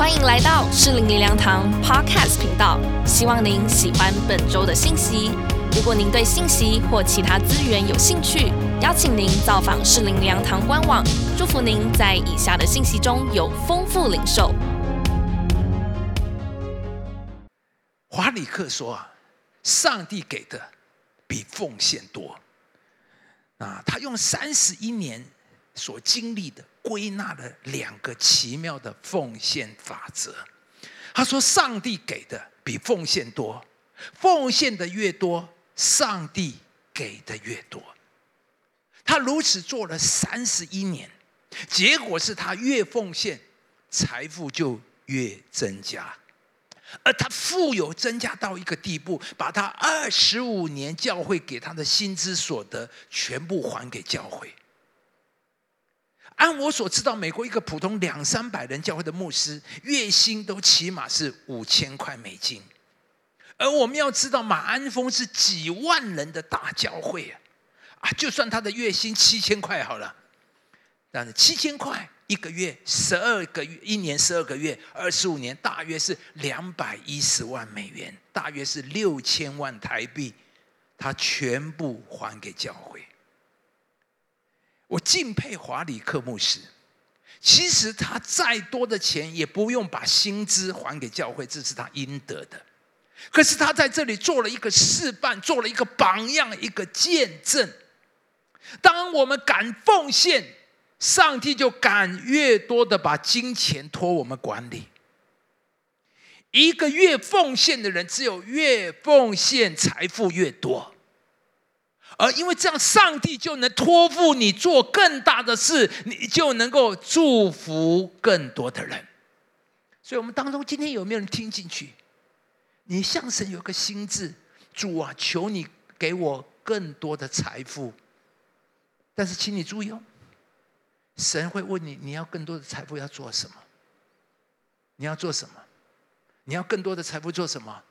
欢迎来到适龄灵粮堂 Podcast 频道，希望您喜欢本周的信息。如果您对信息或其他资源有兴趣，邀请您造访适龄灵粮堂官网。祝福您在以下的信息中有丰富领受。华里克说啊，上帝给的比奉献多。啊，他用三十一年所经历的归纳了两个奇妙的奉献法则。他说，上帝给的比奉献多，奉献的越多，上帝给的越多。他如此做了三十一年，结果是他越奉献，财富就越增加。而他富有增加到一个地步，把他二十五年教会给他的薪资所得全部还给教会。按我所知道，美国一个普通两三百人教会的牧师月薪都起码是五千块美金，而我们要知道，马鞍峰是几万人的大教会啊，啊，就算他的月薪七千块好了，但是七千块。一个月十二个月，一年十二个月，二十五年，大约是两百一十万美元，大约是六千万台币，他全部还给教会。我敬佩华里克牧师，其实他再多的钱也不用把薪资还给教会，这是他应得的。可是他在这里做了一个示范，做了一个榜样，一个见证。当我们敢奉献。上帝就敢越多的把金钱托我们管理。一个越奉献的人，只有越奉献，财富越多。而因为这样，上帝就能托付你做更大的事，你就能够祝福更多的人。所以，我们当中今天有没有人听进去？你向神有个心智，主啊，求你给我更多的财富。但是，请你注意哦。神会问你：你要更多的财富要做什么？你要做什么？你要更多的财富做什么？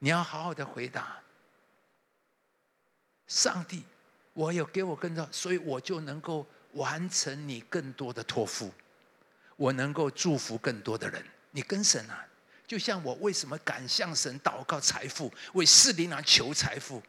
你要好好的回答。上帝，我有给我更多，所以我就能够完成你更多的托付，我能够祝福更多的人。你跟神啊，就像我为什么敢向神祷告财富，为四灵郎求财富？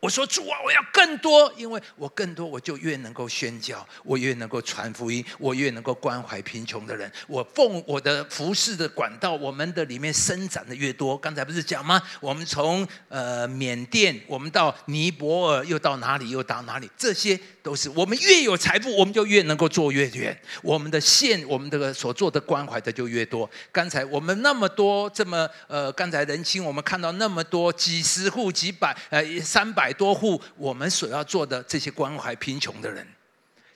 我说主啊，我要更多，因为我更多，我就越能够宣教，我越能够传福音，我越能够关怀贫穷的人。我奉我的服饰的管道，我们的里面生长的越多。刚才不是讲吗？我们从呃缅甸，我们到尼泊尔，又到哪里，又到哪里？这些都是我们越有财富，我们就越能够做越远。我们的线，我们这个所做的关怀的就越多。刚才我们那么多这么呃，刚才人清，我们看到那么多几十户、几百呃三。百百多户，我们所要做的这些关怀贫穷的人，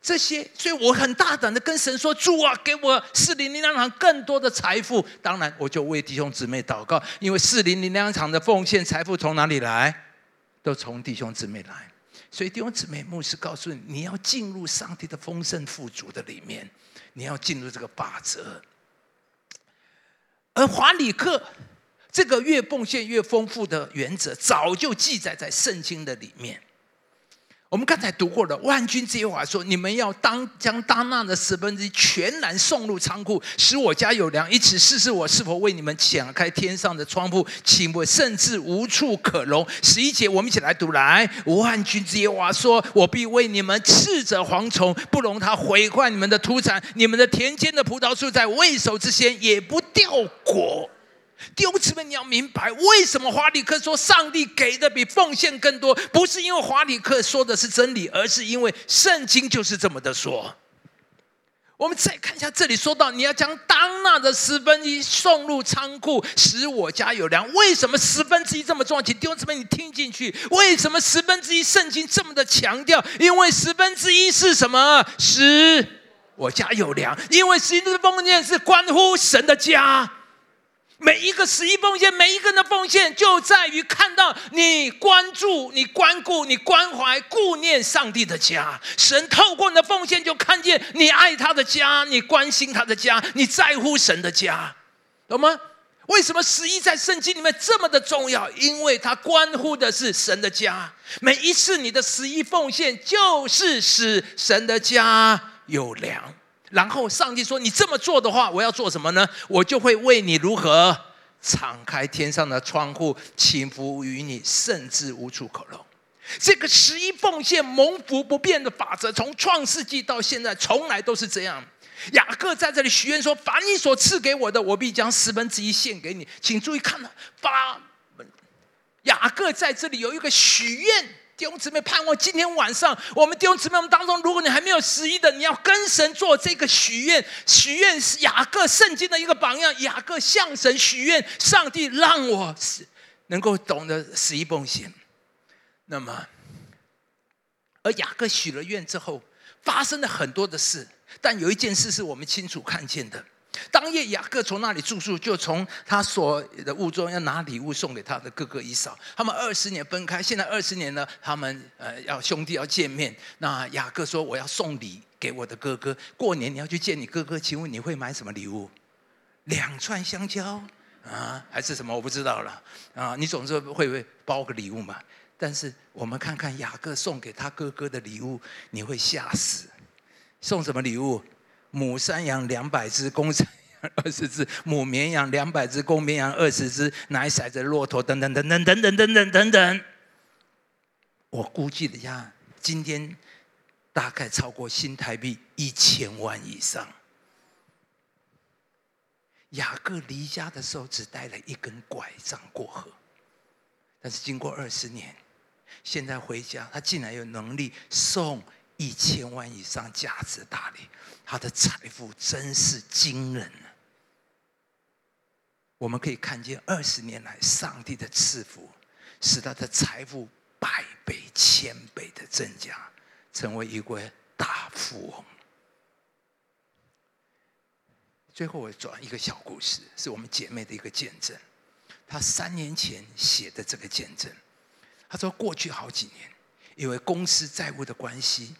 这些，所以我很大胆的跟神说：“主啊，给我四零零两场更多的财富。”当然，我就为弟兄姊妹祷告，因为四零零两场的奉献财富从哪里来，都从弟兄姊妹来。所以弟兄姊妹，牧师告诉你，你要进入上帝的丰盛富足的里面，你要进入这个法则。而华里克。这个越奉献越丰富的原则，早就记载在圣经的里面。我们刚才读过了，万军之耶和华说：“你们要当将当纳的十分之一全然送入仓库，使我家有粮，以此试试我是否为你们敞开天上的窗户，请我甚至无处可容。”十一节，我们一起来读来。万军之耶和华说：“我必为你们斥责蝗虫，不容它毁坏你们的土产，你们的田间的葡萄树在未熟之前也不掉果。”弟兄姊妹，你要明白，为什么华里克说上帝给的比奉献更多？不是因为华里克说的是真理，而是因为圣经就是这么的说。我们再看一下这里说到，你要将当纳的十分之一送入仓库，使我家有粮。为什么十分之一这么重要？请弟兄姊妹你听进去，为什么十分之一圣经这么的强调？因为十分之一是什么？使我家有粮。因为十一的奉献是关乎神的家。每一个十一奉献，每一个人的奉献，就在于看到你关注、你关顾、你关怀、顾念上帝的家。神透过你的奉献，就看见你爱他的家，你关心他的家，你在乎神的家，懂吗？为什么十一在圣经里面这么的重要？因为它关乎的是神的家。每一次你的十一奉献，就是使神的家有粮。然后上帝说：“你这么做的话，我要做什么呢？我就会为你如何敞开天上的窗户，倾福于你，甚至无处可容。”这个十一奉献蒙福不变的法则，从创世纪到现在，从来都是这样。雅各在这里许愿说：“凡你所赐给我的，我必将十分之一献给你。”请注意看到，发雅各在这里有一个许愿。弟兄姊妹，盼望今天晚上，我们弟兄姊妹们当中，如果你还没有十一的，你要跟神做这个许愿。许愿是雅各圣经的一个榜样。雅各向神许愿，上帝让我是能够懂得十一奉献。那么，而雅各许了愿之后，发生了很多的事，但有一件事是我们清楚看见的。当夜，雅各从那里住宿，就从他所的物中要拿礼物送给他的哥哥以扫。他们二十年分开，现在二十年呢，他们呃要兄弟要见面。那雅各说：“我要送礼给我的哥哥，过年你要去见你哥哥，请问你会买什么礼物？两串香蕉啊，还是什么？我不知道了啊。你总是会不会包个礼物嘛？但是我们看看雅各送给他哥哥的礼物，你会吓死。送什么礼物？母山羊两百只，公山羊二十只，母绵羊两百只，公绵羊二十只，奶骰子骆驼等等等等等等等等等等。我估计了一下，今天大概超过新台币一千万以上。雅各离家的时候只带了一根拐杖过河，但是经过二十年，现在回家，他竟然有能力送一千万以上价值大礼。他的财富真是惊人啊！我们可以看见二十年来上帝的赐福，使他的财富百倍、千倍的增加，成为一位大富翁。最后，我转一个小故事，是我们姐妹的一个见证。她三年前写的这个见证，她说过去好几年，因为公司债务的关系。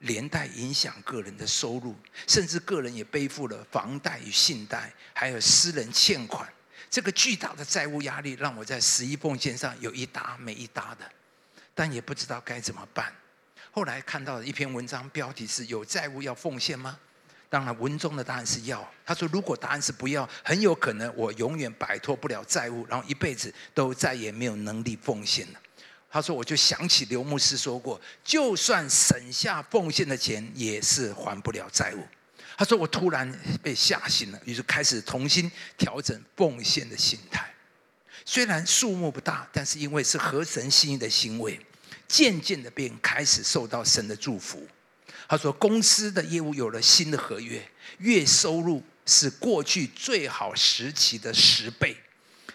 连带影响个人的收入，甚至个人也背负了房贷与信贷，还有私人欠款。这个巨大的债务压力，让我在十一奉献上有一搭没一搭的，但也不知道该怎么办。后来看到一篇文章，标题是有债务要奉献吗？当然，文中的答案是要。他说，如果答案是不要，很有可能我永远摆脱不了债务，然后一辈子都再也没有能力奉献了。他说：“我就想起刘牧师说过，就算省下奉献的钱，也是还不了债务。”他说：“我突然被吓醒了，于是开始重新调整奉献的心态。虽然数目不大，但是因为是合神心意的行为，渐渐的便开始受到神的祝福。”他说：“公司的业务有了新的合约，月收入是过去最好时期的十倍。”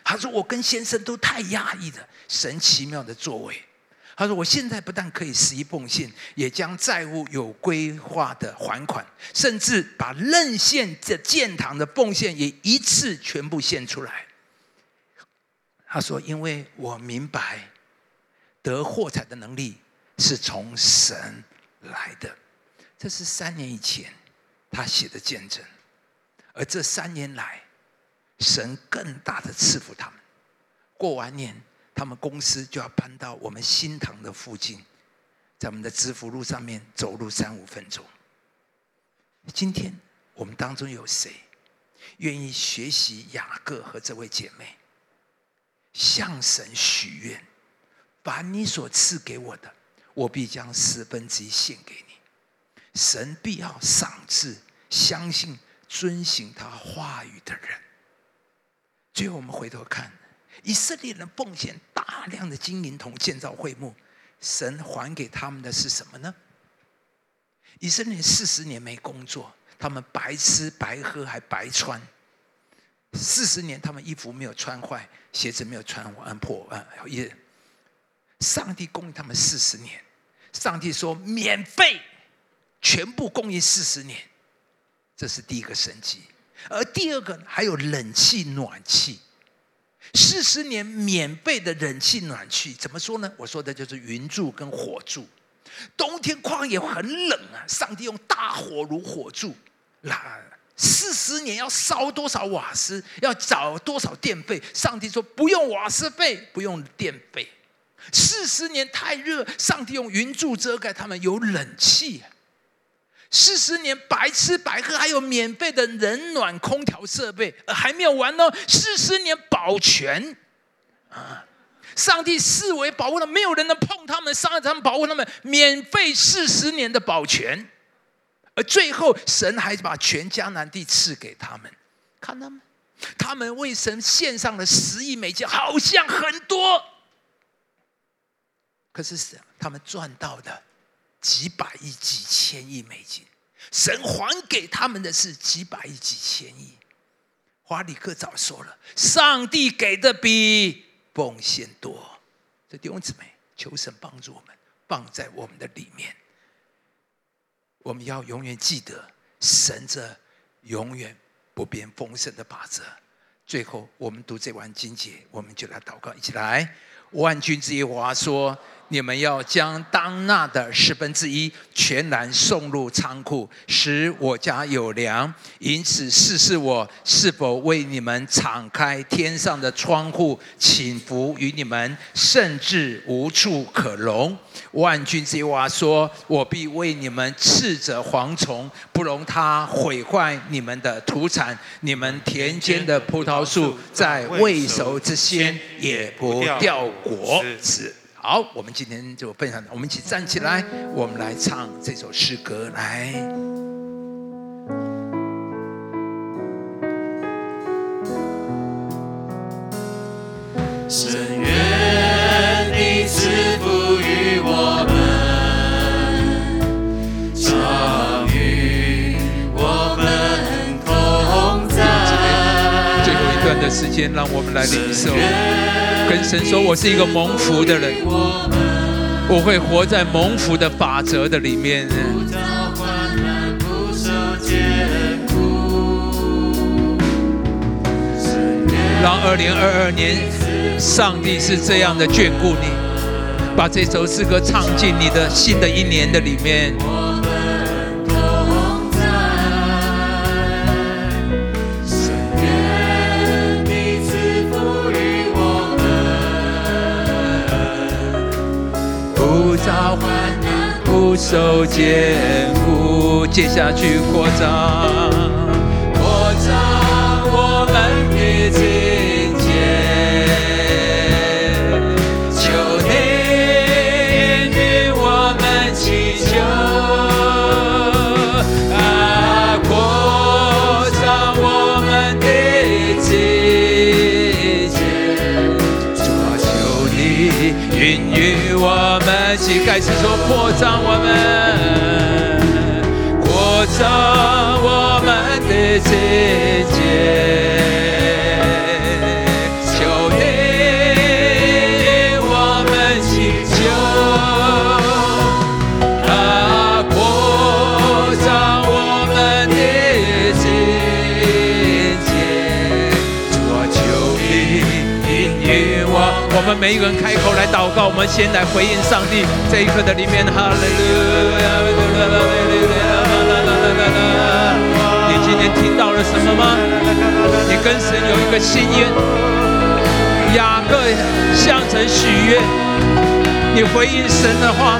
他说：“我跟先生都太压抑了，神奇妙的作为。”他说：“我现在不但可以十一奉献，也将债务有规划的还款，甚至把任献这建堂的奉献也一次全部献出来。”他说：“因为我明白得货财的能力是从神来的。”这是三年以前他写的见证，而这三年来。神更大的赐福他们。过完年，他们公司就要搬到我们新塘的附近，在我们的知福路上面走路三五分钟。今天我们当中有谁愿意学习雅各和这位姐妹，向神许愿，把你所赐给我的，我必将十分之一献给你。神必要赏赐相信遵行他话语的人。最后，我们回头看，以色列人奉献大量的金银铜建造会幕，神还给他们的是什么呢？以色列四十年没工作，他们白吃白喝还白穿，四十年他们衣服没有穿坏，鞋子没有穿完破啊！也，上帝供应他们四十年，上帝说免费，全部供应四十年，这是第一个神迹。而第二个还有冷气暖气，四十年免费的冷气暖气，怎么说呢？我说的就是云柱跟火柱。冬天旷野很冷啊，上帝用大火炉火柱，那四十年要烧多少瓦斯，要找多少电费？上帝说不用瓦斯费，不用电费。四十年太热，上帝用云柱遮盖他们，有冷气。四十年白吃白喝，还有免费的冷暖空调设备，还没有完呢。四十年保全啊，上帝视为保护了，没有人能碰他们，上帝他们保护他们，免费四十年的保全。而最后，神还把全迦南地赐给他们，看他们，他们为神献上了十亿美金，好像很多，可是神他们赚到的。几百亿、几千亿美金，神还给他们的是几百亿、几千亿。华里克早说了，上帝给的比奉献多。这弟兄姊妹，求神帮助我们，放在我们的里面。我们要永远记得神这永远不变丰盛的法则。最后，我们读这完经节，我们就来祷告，一起来。万军之耶和华说。你们要将当纳的十分之一全然送入仓库，使我家有粮。因此试试我是否为你们敞开天上的窗户，请福于你们，甚至无处可容。万军之王说：“我必为你们斥责蝗虫，不容它毁坏你们的土产。你们田间的葡萄树，在未熟之先也不掉果子。”好，我们今天就分享，我们一起站起来，我们来唱这首诗歌，来。深愿你赐福于我们，常与我们同在。最后一段的时间，让我们来领受。跟神说：“我是一个蒙福的人，我会活在蒙福的法则的里面。让二零二二年，上帝是这样的眷顾你，把这首诗歌唱进你的新的一年的里面。”不受艰苦，接下去扩张，们去开始说扩张我们。每一个人开口来祷告，我们先来回应上帝这一刻的里面，哈利路亚。你今天听到了什么吗？你跟神有一个心愿，雅各向神许愿，你回应神的话。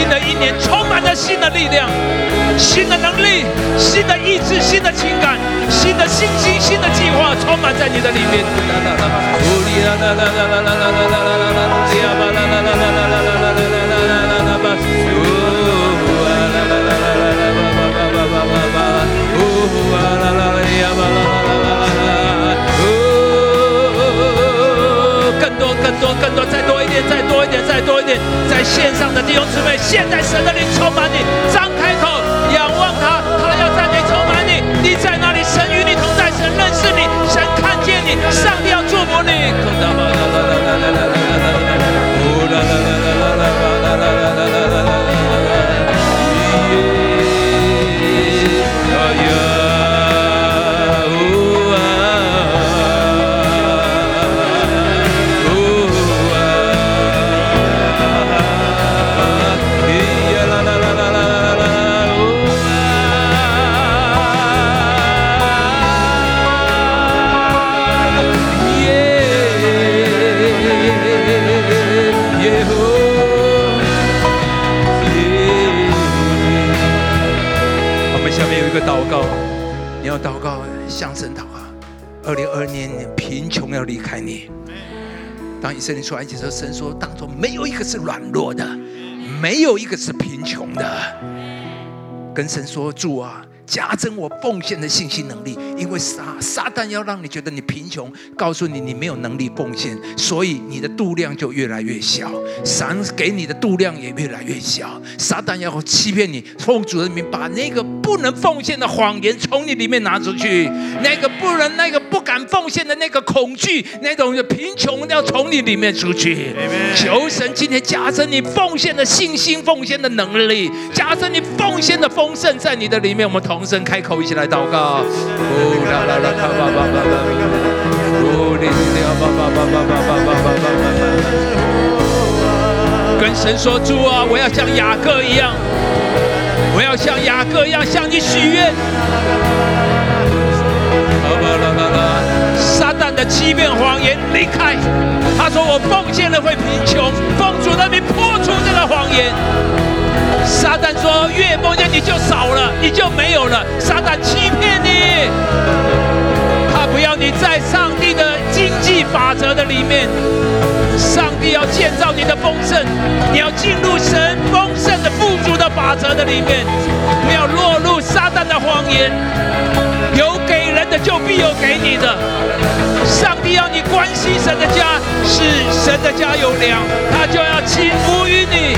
新的一年充满了新的力量、新的能力、新的意志、新的情感、新的信心、新的计划，充满在你的里面。以色列出埃及时候，神说：“当中没有一个是软弱的，没有一个是贫穷的。”跟神说：“主啊，加增我奉献的信心能力，因为撒撒旦要让你觉得你贫穷，告诉你你没有能力奉献，所以你的度量就越来越小，神给你的度量也越来越小。撒旦要欺骗你，奉主的名把那个不能奉献的谎言从你里面拿出去，那个不能、那个不敢奉献的那个恐惧，那种的贫穷要从你里面出去。求神今天加深你奉献的信心、奉献的能力，加深你奉献的丰盛在你的里面。我们同声开口，一起来祷告。哦啦啦啦，卡巴巴巴巴，哦哩哩啊巴巴巴巴巴巴巴巴巴巴。跟神说：主啊，我要像雅各一样，我要像雅各一样向你许愿。撒旦的欺骗谎言离开。他说我奉献了会贫穷，奉主的名破除这个谎言。撒旦说越奉献你就少了，你就没有了。撒旦欺法则的里面。上帝要建造你的丰盛，你要进入神丰盛的富足的法则的里面，不要落入撒旦的谎言。有给人的就必有给你的。上帝要你关心神的家，是神的家有粮，他就要赐福于你。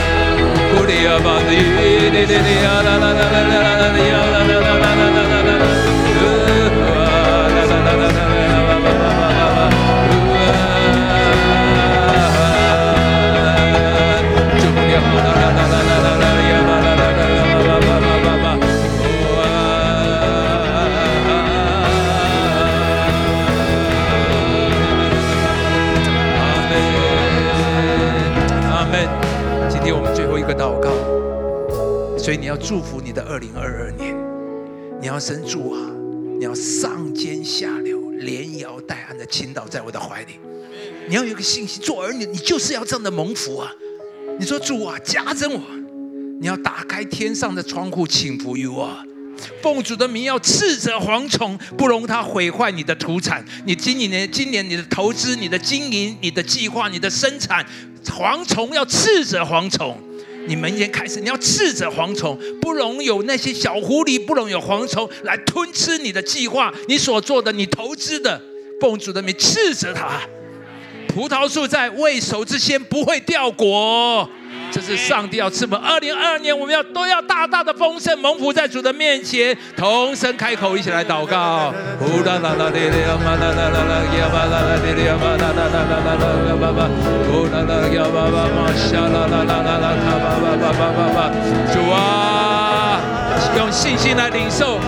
所以你要祝福你的二零二二年，你要神主啊，你要上尖下流、连摇带按的倾倒在我的怀里。你要有个信心，做儿女你就是要这样的蒙福啊！你说主啊，加增我，你要打开天上的窗户，请福于我。奉主的名要斥责蝗虫，不容它毁坏你的土产。你今年、今年你的投资、你的经营、你的计划、你的生产，蝗虫要斥责蝗虫。你明天开始，你要斥责蝗虫，不容有那些小狐狸，不容有蝗虫来吞吃你的计划、你所做的、你投资的。奉主的名斥责它。葡萄树在未熟之先不会掉果。这是上帝要赐福。二零二二年，我们要都要大大的丰盛，蒙福在主的面前，同声开口，一起来祷告。主啊，用信心来领受，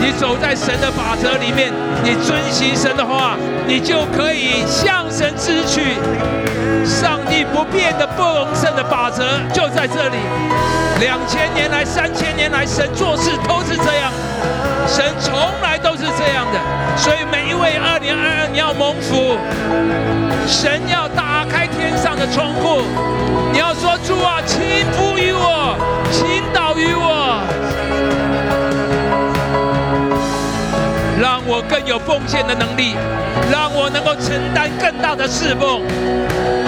你走在神的法则里面，你遵行神的话，你就可以向神支取。上帝不变的不容胜的法则就在这里。两千年来、三千年来，神做事都是这样。神从来都是这样的，所以每一位二零二二你要蒙福，神要打开天上的窗户，有奉献的能力，让我能够承担更大的侍奉，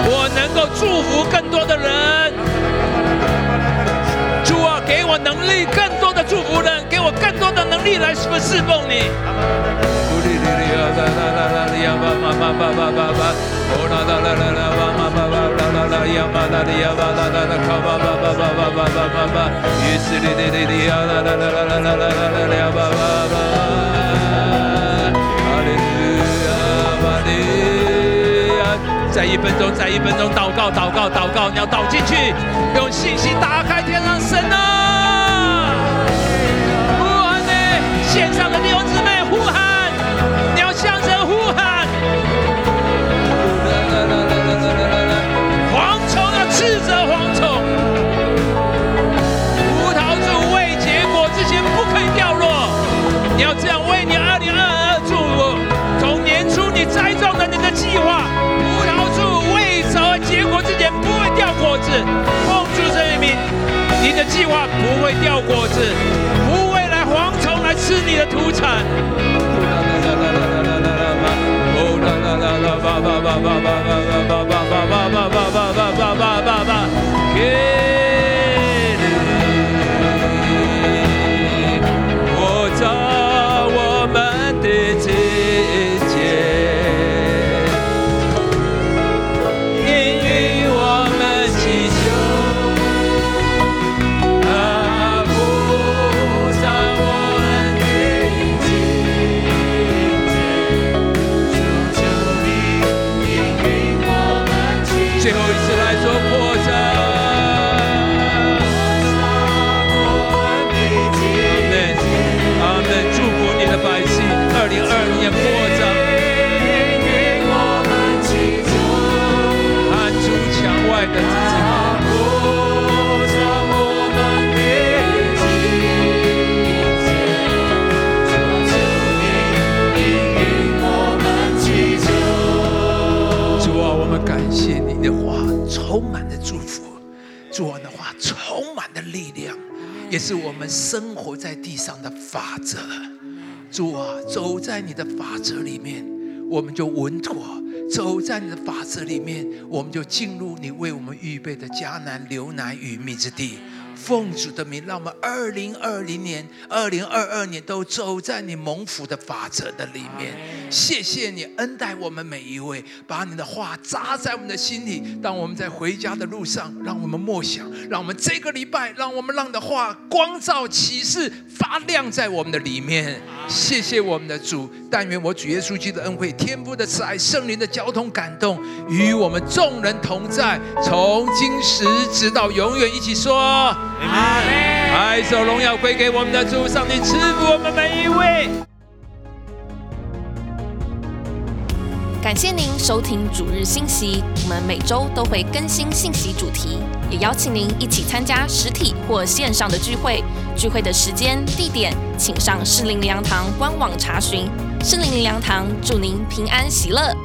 我能够祝福更多的人。主啊，给我能力，更多的祝福人，给我更多的能力来侍侍奉你。再一分钟，再一分钟，祷告，祷告，祷告，你要倒进去，用信心打开天上神啊！不完呢，线上你的计划不会掉果子，不会来蝗虫来吃你的土产。也是我们生活在地上的法则。主啊，走在你的法则里面，我们就稳妥；走在你的法则里面，我们就进入你为我们预备的迦南流奶与蜜之地。奉主的名，让我们二零二零年、二零二二年都走在你蒙福的法则的里面。谢谢你恩待我们每一位，把你的话扎在我们的心里。当我们在回家的路上，让我们默想，让我们这个礼拜，让我们让你的话光照启示发亮在我们的里面。谢谢我们的主，但愿我主耶稣基督的恩惠、天父的慈爱、圣灵的交通感动，与我们众人同在，从今时直到永远。一起说。爱手荣耀归给我们的主，上帝赐福我们每一位。感谢您收听主日信息，我们每周都会更新信息主题，也邀请您一起参加实体或线上的聚会。聚会的时间、地点，请上适灵良堂官网查询。适灵良堂祝您平安喜乐。